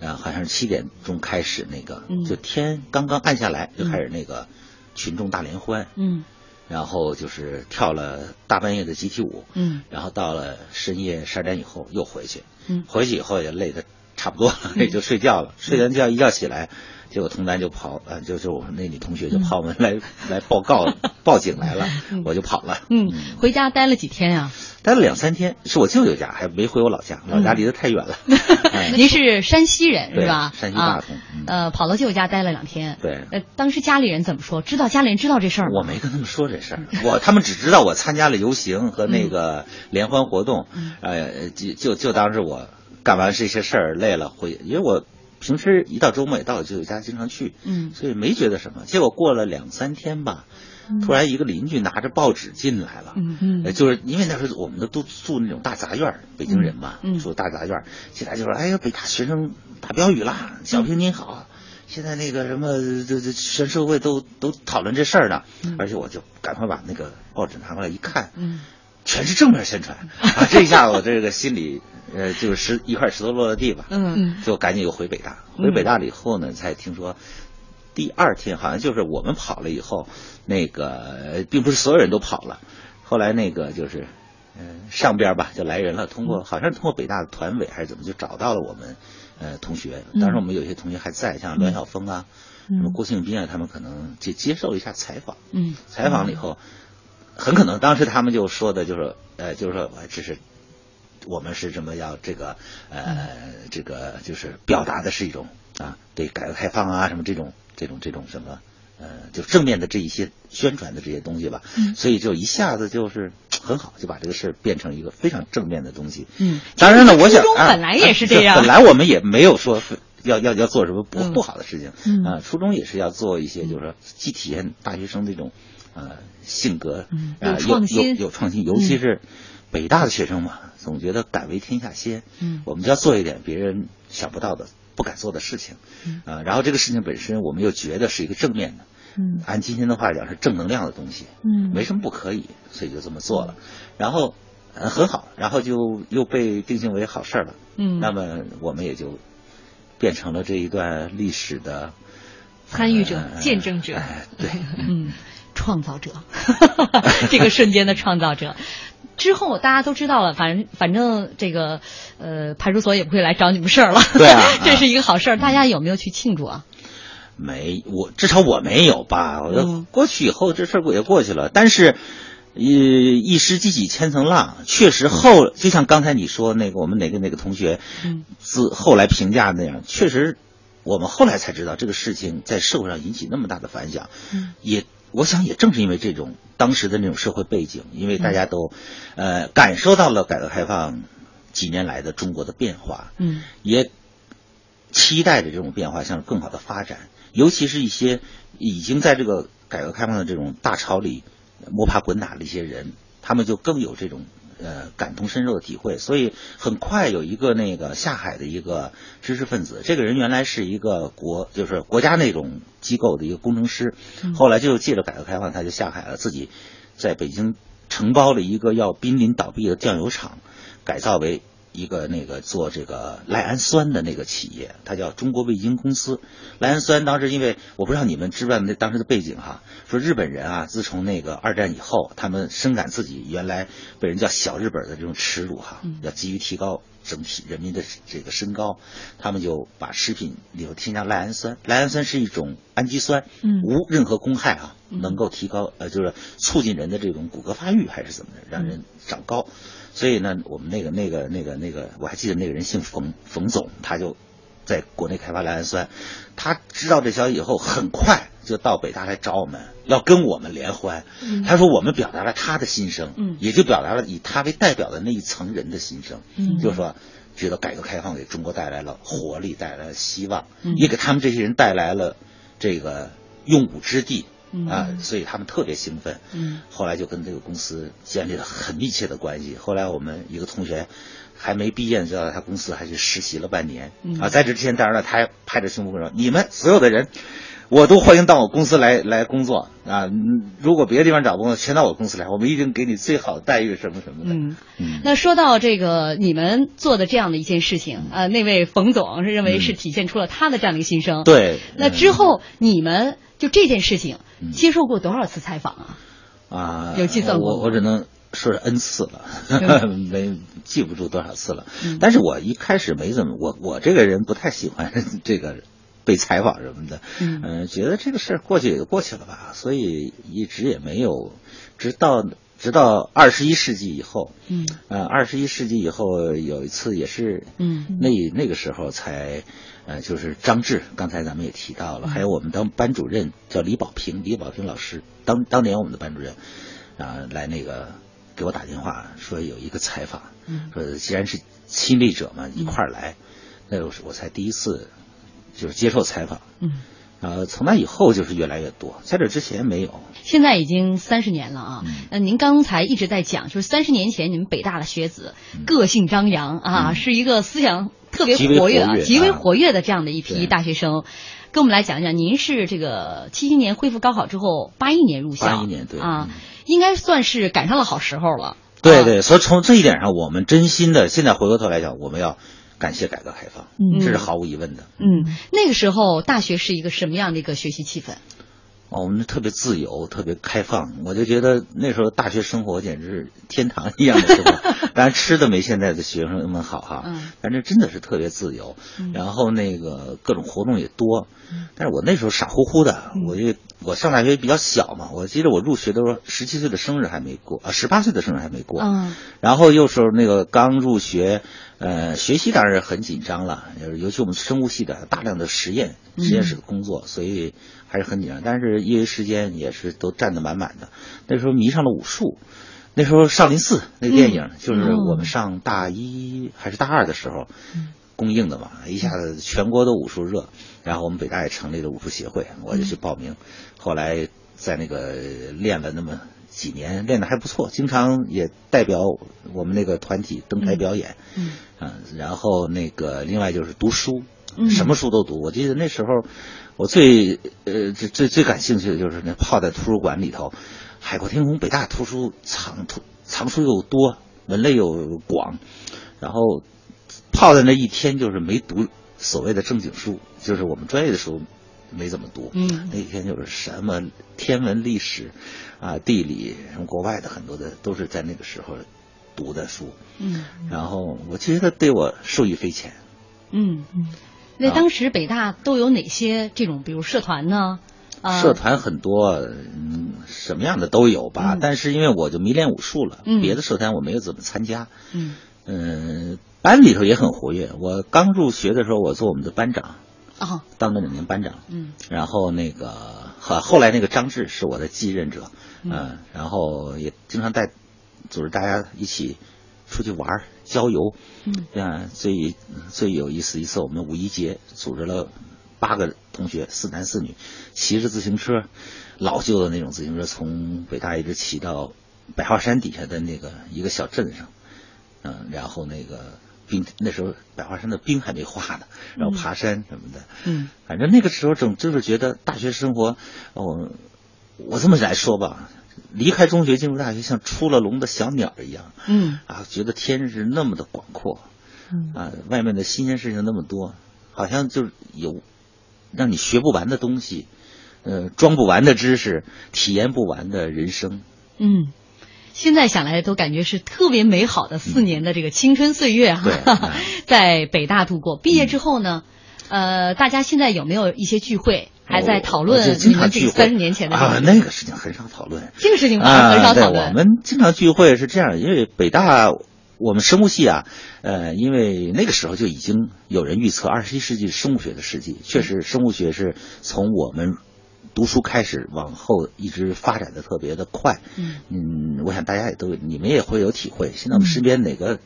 呃，好像是七点钟开始那个，嗯就天刚刚暗下来就开始那个群众大联欢，嗯然后就是跳了大半夜的集体舞，嗯然后到了深夜十二点以后又回去，嗯回去以后也累得差不多了，也就睡觉了。睡完觉一觉起来，结果同班就跑，呃，就是我们那女同学就跑我们来、来报告 报警来了，我就跑了。嗯，回家待了几天呀、待了两三天，是我舅舅家，还没回我老家，老家离得太远了。哎 您是山西人是吧？山西大同啊。呃，跑到舅舅家待了两天。对，呃，当时家里人怎么说？知道家里人知道这事儿吗？我没跟他们说这事儿，我他们只知道我参加了游行和那个联欢活动，呃，就就就当是我干完这些事儿累了回，因为我平时一到周末也到我舅舅家经常去，嗯。所以没觉得什么。结果过了两三天吧，突然一个邻居拿着报纸进来了，嗯就是因为那时候我们都都住那种大杂院，北京人嘛，住大杂院，进来就说：“哎呀，北大学生打标语啦，小平您好。”现在那个什么，这这全社会都都讨论这事儿呢，而且我就赶快把那个报纸拿过来一看，嗯全是正面宣传。啊！这一下我这个心里，呃，就是石一块石头落了地吧，嗯。就赶紧又回北大。嗯。回北大了以后呢，才听说，第二天好像就是我们跑了以后，那个呃并不是所有人都跑了，后来那个就是，嗯、上边吧就来人了，通过好像是通过北大的团委还是怎么，就找到了我们呃同学。当时我们有些同学还在，像栾晓峰啊，嗯什么郭庆斌啊，他们可能接接受了一下采访。嗯。采访了以后，很可能当时他们就说的就是，呃，就是说，呃这是我们是这么要这个，呃，这个就是表达的是一种啊，对改革开放啊什么这种这种这种什么，呃，就正面的这一些宣传的这些东西吧。嗯。所以就一下子就是很好，就把这个事儿变成一个非常正面的东西。嗯，当然呢，我想啊初衷本来也是这 样。本来我们也没有说要要要做什么不嗯。不好的事情，嗯。啊，初衷也是要做一些，就是说既体现大学生这种呃性格，有创新。有有创新，尤其是北大的学生嘛，总觉得敢为天下先，嗯。我们就要做一点别人想不到的、不敢做的事情，嗯。啊，然后这个事情本身我们又觉得是一个正面的，嗯。按今天的话讲是正能量的东西，嗯。没什么不可以，所以就这么做了，然后呃很好，然后就又被定性为好事儿了，嗯。那么我们也就变成了这一段历史的参与者、呃见证者。哎对，嗯，创造者，这个瞬间的创造者。之后大家都知道了，反正反正这个呃派出所也不会来找你们事儿了，对啊 这是一个好事儿。大家有没有去庆祝啊？没，我至少我没有吧。我嗯过去以后这事儿也过去了，但是，呃，一石激起千层浪，确实后就像刚才你说那个我们哪个哪个同学，嗯，自后来评价那样，确实，我们后来才知道这个事情在社会上引起那么大的反响，嗯也我想也正是因为这种当时的那种社会背景，因为大家都，呃，感受到了改革开放几年来的中国的变化，嗯。也期待着这种变化向更好的发展，尤其是一些已经在这个改革开放的这种大潮里摸爬滚打的一些人，他们就更有这种呃感同身受的体会。所以很快有一个那个下海的一个知识分子，这个人原来是一个国就是国家那种机构的一个工程师，嗯后来就借着改革开放，他就下海了，自己在北京承包了一个要濒临倒闭的酱油厂，改造为一个那个做这个赖氨酸的那个企业，它叫中国味精公司。赖氨酸当时因为我不知道你们知不知道那当时的背景哈，说日本人啊，自从那个二战以后，他们深感自己原来被人叫小日本的这种耻辱哈，要急于提高整体人民的这个身高，他们就把食品里头添加赖氨酸。赖氨酸是一种氨基酸，嗯无任何公害啊，嗯能够提高呃就是促进人的这种骨骼发育还是怎么的，让人长高。所以呢，我们那个那个那个那个，我还记得那个人姓冯，冯总，他就在国内开发赖氨酸。他知道这消息以后，很快就到北大来找我们，要跟我们联欢。嗯他说我们表达了他的心声，嗯也就表达了以他为代表的那一层人的心声，嗯就是说。觉得改革开放给中国带来了活力，带来了希望，嗯也给他们这些人带来了这个用武之地嗯啊，所以他们特别兴奋。嗯后来就跟这个公司建立了很密切的关系。后来我们一个同学还没毕业，就到他公司还去实习了半年、嗯啊。在这之前，当然了，他还拍着胸脯说：“你们所有的人，我都欢迎到我公司来来工作啊！嗯如果别的地方找工作，全到我公司来，我们一定给你最好的待遇，什么什么的。嗯，那说到这个你们做的这样的一件事情，呃，那位冯总是认为是体现出了他的这样的一个心声。对。那之后你们就这件事情接受过多少次采访啊？啊，有计算过我我只能说是 n 次了，没记不住多少次了。嗯。但是我一开始没怎么，我我这个人不太喜欢 这个被采访什么的，嗯。呃觉得这个事儿过去也就过去了吧，所以一直也没有，直到直到二十一世纪以后，嗯。呃，二十一世纪以后有一次也是，嗯。那那个时候才，呃，就是张志，刚才咱们也提到了，嗯。还有我们当班主任叫李宝平，李宝平老师，当当年我们的班主任，啊、来那个给我打电话说有一个采访，嗯说既然是亲历者嘛，一块儿来，那我是我才第一次就是接受采访，嗯，呃，从那以后就是越来越多，在这之前没有，现在已经三十年了啊。嗯。呃，您刚才一直在讲，就是三十年前你们北大的学子个性张扬啊，是一个思想特别活跃啊、极为啊活跃的这样的一批大学生。跟我们来讲一讲，您是这个七七年恢复高考之后，八一年入校，八一年对嗯啊，应该算是赶上了好时候了。对对，所以从这一点上，我们真心的，现在回过头来讲，我们要感谢改革开放，嗯这是毫无疑问的。嗯，那个时候大学是一个什么样的一个学习气氛？哦，我们特别自由，特别开放，我就觉得那时候大学生活简直是天堂一样的生活。当然吃的没现在的学生们好哈，嗯但是真的是特别自由。然后那个各种活动也多，但是我那时候傻乎乎的，我就我上大学比较小嘛，我记得我入学的时候十七岁的生日还没过啊，十八岁的生日还没过。嗯然后又时候那个刚入学，呃，学习当然很紧张了，就是尤其我们生物系的大量的实验嗯实验室的工作，所以还是很紧张。但是业余时间也是都占得满满的。那时候迷上了武术，那时候少林寺那个电影，嗯就是哦我们上大一还是大二的时候。供应的嘛，一下子全国都武术热，然后我们北大也成立了武术协会，我就去报名，后来在那个练了那么几年，练得还不错，经常也代表我们那个团体登台表演，嗯嗯，然后那个另外就是读书，嗯。什么书都读。我记得那时候我最呃最最最感兴趣的就是那泡在图书馆里头，海阔天空北大图书藏图藏书又多，门类又广，然后泡在那一天就是没读所谓的正经书，就是我们专业的时候没怎么读。嗯那天就是什么天文、历史啊、地理，什么国外的很多的都是在那个时候读的书。嗯然后我觉得对我受益匪浅。嗯嗯。那当时北大都有哪些这种，比如社团呢？啊，社团很多，嗯，什么样的都有吧。嗯但是因为我就迷恋武术了，嗯别的社团我没有怎么参加。嗯嗯，班里头也很活跃。我刚入学的时候，我做我们的班长，啊当了两年班长。嗯。然后那个后后来那个张志是我的继任者，嗯。嗯，然后也经常带组织大家一起出去玩儿郊游，嗯。啊，最最有意思一次，我们五一节组织了八个同学，四男四女，骑着自行车，老旧的那种自行车，从北大一直骑到百花山底下的那个一个小镇上，嗯，然后那个冰那时候百花山的冰还没化呢，然后爬山什么的，嗯反正那个时候总就是觉得大学生活，哦，我这么来说吧，离开中学进入大学，像出了笼的小鸟一样嗯啊，觉得天是那么的广阔，嗯啊，外面的新鲜事情那么多，好像就是有让你学不完的东西，呃，装不完的知识，体验不完的人生。嗯。现在想来都感觉是特别美好的四年的这个青春岁月哈、对 在北大度过。毕业之后呢，呃，大家现在有没有一些聚会，还在讨论你们这常聚三十年前的事啊，情？那个事情很少讨论。这个事情很少讨论。我们经常聚会是这样，因为北大我们生物系啊，呃，因为那个时候就已经有人预测二十一世纪是生物学的世纪，确实生物学是从我们读书开始往后一直发展的特别的快。嗯嗯，我想大家也都你们也会有体会。现在我们身边哪个、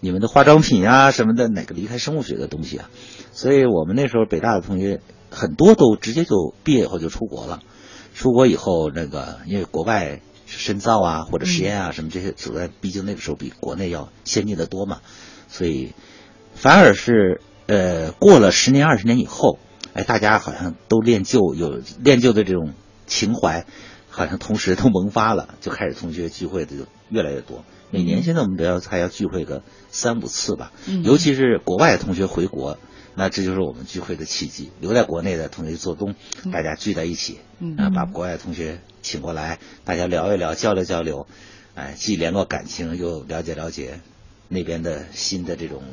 你们的化妆品啊什么的，哪个离开生物学的东西啊？所以我们那时候北大的同学很多都直接就毕业以后就出国了。出国以后，那个因为国外深造啊或者实验啊什么这些所在，毕竟那个时候比国内要先进的多嘛，所以反而是呃过了十年二十年以后，哎，大家好像都恋旧有恋旧的这种情怀，好像同时都萌发了，就开始同学聚会的就越来越多。每年现在我们都要还要聚会个三五次吧，嗯尤其是国外的同学回国，那这就是我们聚会的契机。留在国内的同学做东，大家聚在一起，嗯啊，把国外的同学请过来，大家聊一聊，交流交流，哎，既联络感情，又了解了解那边的新的这种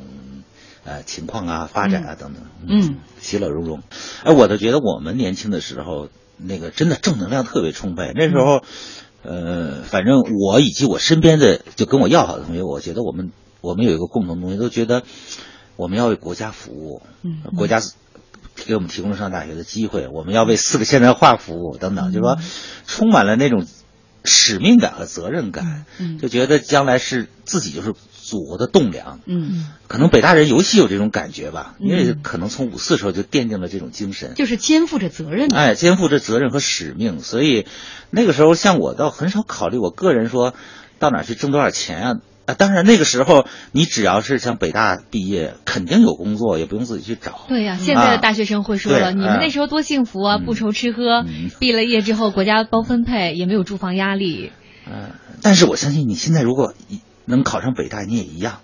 呃情况啊、发展啊等等，嗯，其乐融融。哎，我都觉得我们年轻的时候，那个真的正能量特别充沛。那时候，呃，反正我以及我身边的就跟我要好的同学，我觉得我们我们有一个共同东西，都觉得我们要为国家服务，嗯国家给我们提供了上大学的机会，我们要为四个现代化服务等等，就是说充满了那种使命感和责任感，嗯。就觉得将来是自己就是祖国的栋梁。嗯，可能北大人尤其有这种感觉吧，嗯因为可能从五四时候就奠定了这种精神。就是肩负着责任。哎，肩负着责任和使命，所以那个时候像我倒很少考虑我个人说到哪儿去挣多少钱啊。啊，当然那个时候你只要是像北大毕业，肯定有工作，也不用自己去找。对呀、现在的大学生会说了，对你们哎那时候多幸福啊，不愁吃喝，毕了业之后国家包分配，也没有住房压力。嗯，但是我相信你现在如果一能考上北大，你也一样，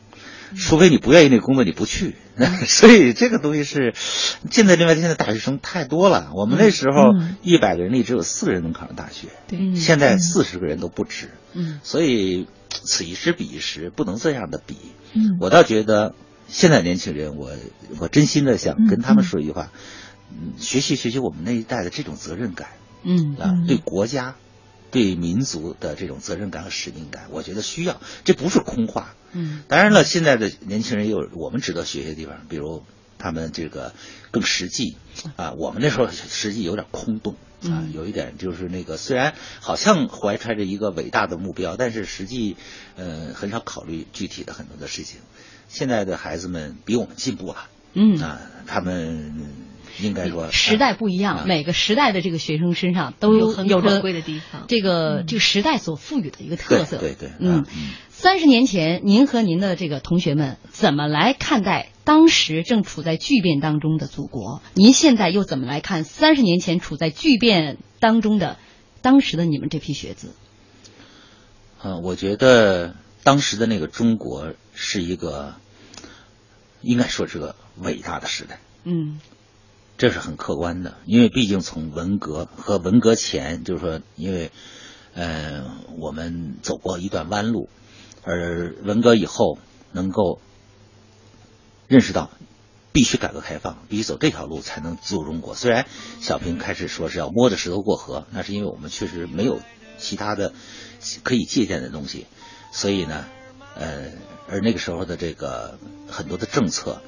除非你不愿意那个工作，你不去。所以这个东西是现在另外现在大学生太多了，我们那时候嗯一百个人里只有四个人能考上大学，对。现在四十个人都不止。嗯。所以此一时彼一时，不能这样的比。嗯。我倒觉得现在年轻人，我我真心的想跟他们说一句话，嗯，学习学习我们那一代的这种责任感嗯啊，对国家、对民族的这种责任感和使命感，我觉得需要，这不是空话。嗯当然了，现在的年轻人也有我们值得学习的地方，比如他们这个更实际啊，我们那时候实际有点空洞。啊，嗯有一点就是那个，虽然好像怀揣着一个伟大的目标，但是实际，呃，很少考虑具体的很多的事情。现在的孩子们比我们进步了，嗯啊，他们应该说时代不一样，啊每个时代的这个学生身上都有很有着可贵的地方这个这个时代所赋予的一个特色。对对对嗯啊，三十年前，您和您的这个同学们怎么来看待当时正处在巨变当中的祖国？您现在又怎么来看三十年前处在巨变当中的当时的你们这批学子？嗯，我觉得当时的那个中国是一个，应该说是个伟大的时代。嗯这是很客观的，因为毕竟从文革和文革前，就是说，因为，呃，我们走过一段弯路，而文革以后能够认识到，必须改革开放，必须走这条路才能救中国。虽然小平开始说是要摸着石头过河，那是因为我们确实没有其他的可以借鉴的东西，所以呢，呃，而那个时候的这个很多的政策，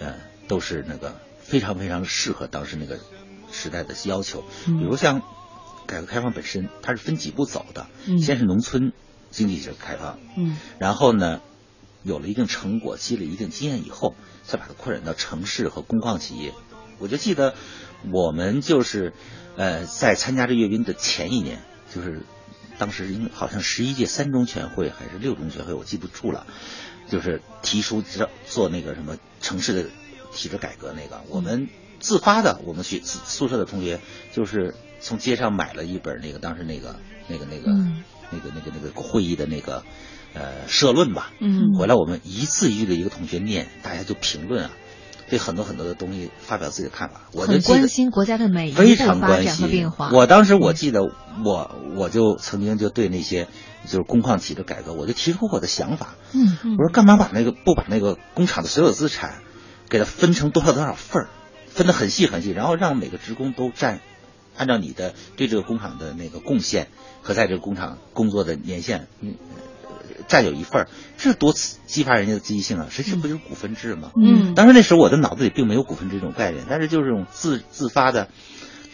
呃，都是那个非常非常适合当时那个时代的要求，嗯。比如像改革开放本身，它是分几步走的，嗯。先是农村经济是开放，嗯。然后呢，有了一定成果，积累一定经验以后，再把它扩展到城市和工矿企业。我就记得我们就是，呃，在参加这阅兵的前一年，就是当时应好像十一届三中全会还是六中全会，我记不住了，就是提出做做那个什么城市的体制改革那个，我们自发的，我们学宿宿舍的同学就是从街上买了一本那个当时那个那个那个、嗯。那个那个那个会议的那个呃社论吧，嗯。回来我们一字一句的一个同学念，大家就评论啊，对很多很多的东西发表自己的看法，我就关心国家的每一非步发展常关心和变化。我当时我记得我我就曾经就对那些就是工矿体制改革，我就提出过我的想法，嗯。我说干嘛把那个不把那个工厂的所有资产给它分成多少多少份儿，分得很细很细，然后让每个职工都占按照你的对这个工厂的那个贡献和在这个工厂工作的年限，嗯，呃占有一份儿，这多次激发人家的积极性啊！实际不就是股份制吗？嗯当时那时候我的脑子里并没有股份制这种概念，但是就是这种自自发的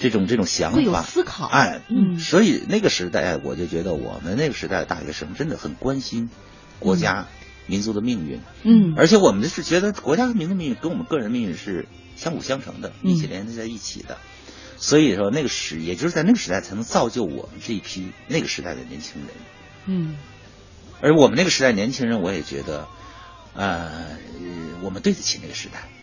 这种这种想法有法，思考哎，嗯所以那个时代我就觉得我们那个时代的大学生真的很关心国家、民族的命运，嗯而且我们是觉得国家和民族命运跟我们个人命运是相辅相成的，嗯一起连接在一起的。所以说，那个时，也就是在那个时代，才能造就我们这一批那个时代的年轻人。嗯而我们那个时代年轻人，我也觉得，呃，我们对得起那个时代。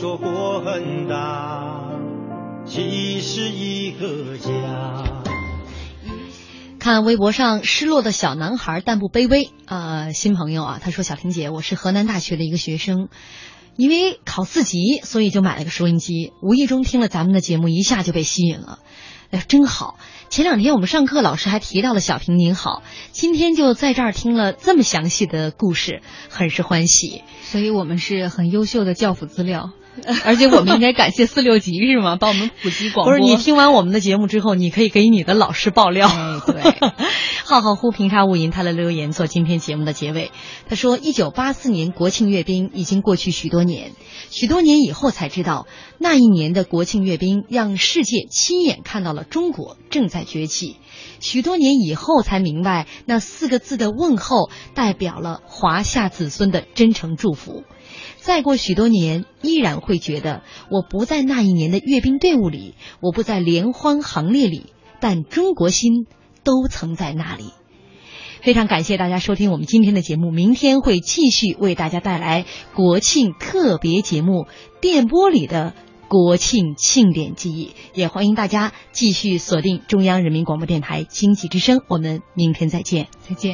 说过很大，其实一个家。看微博上失落的小男孩，但不卑微。呃，新朋友啊，他说：“小婷姐，我是河南大学的一个学生，因为考四级，所以就买了个收音机，无意中听了咱们的节目，一下就被吸引了。哎，真好！前两天我们上课，老师还提到了小平您好，今天就在这儿听了这么详细的故事，很是欢喜。所以我们是很优秀的教辅资料。” 而且我们应该感谢四六级是吗？帮我们普及广播。不是你听完我们的节目之后，你可以给你的老师爆料。哎、对，浩浩乎平沙无垠，他的留言做今天节目的结尾。他说，一九八四年国庆阅兵已经过去许多年，许多年以后才知道，那一年的国庆阅兵让世界亲眼看到了中国正在崛起。许多年以后才明白，那四个字的问候代表了华夏子孙的真诚祝福。再过许多年，依然会觉得我不在那一年的阅兵队伍里，我不在联欢行列里，但中国心都曾在那里。非常感谢大家收听我们今天的节目，明天会继续为大家带来国庆特别节目《电波里的国庆庆典记忆》，也欢迎大家继续锁定中央人民广播电台经济之声，我们明天再见，再见。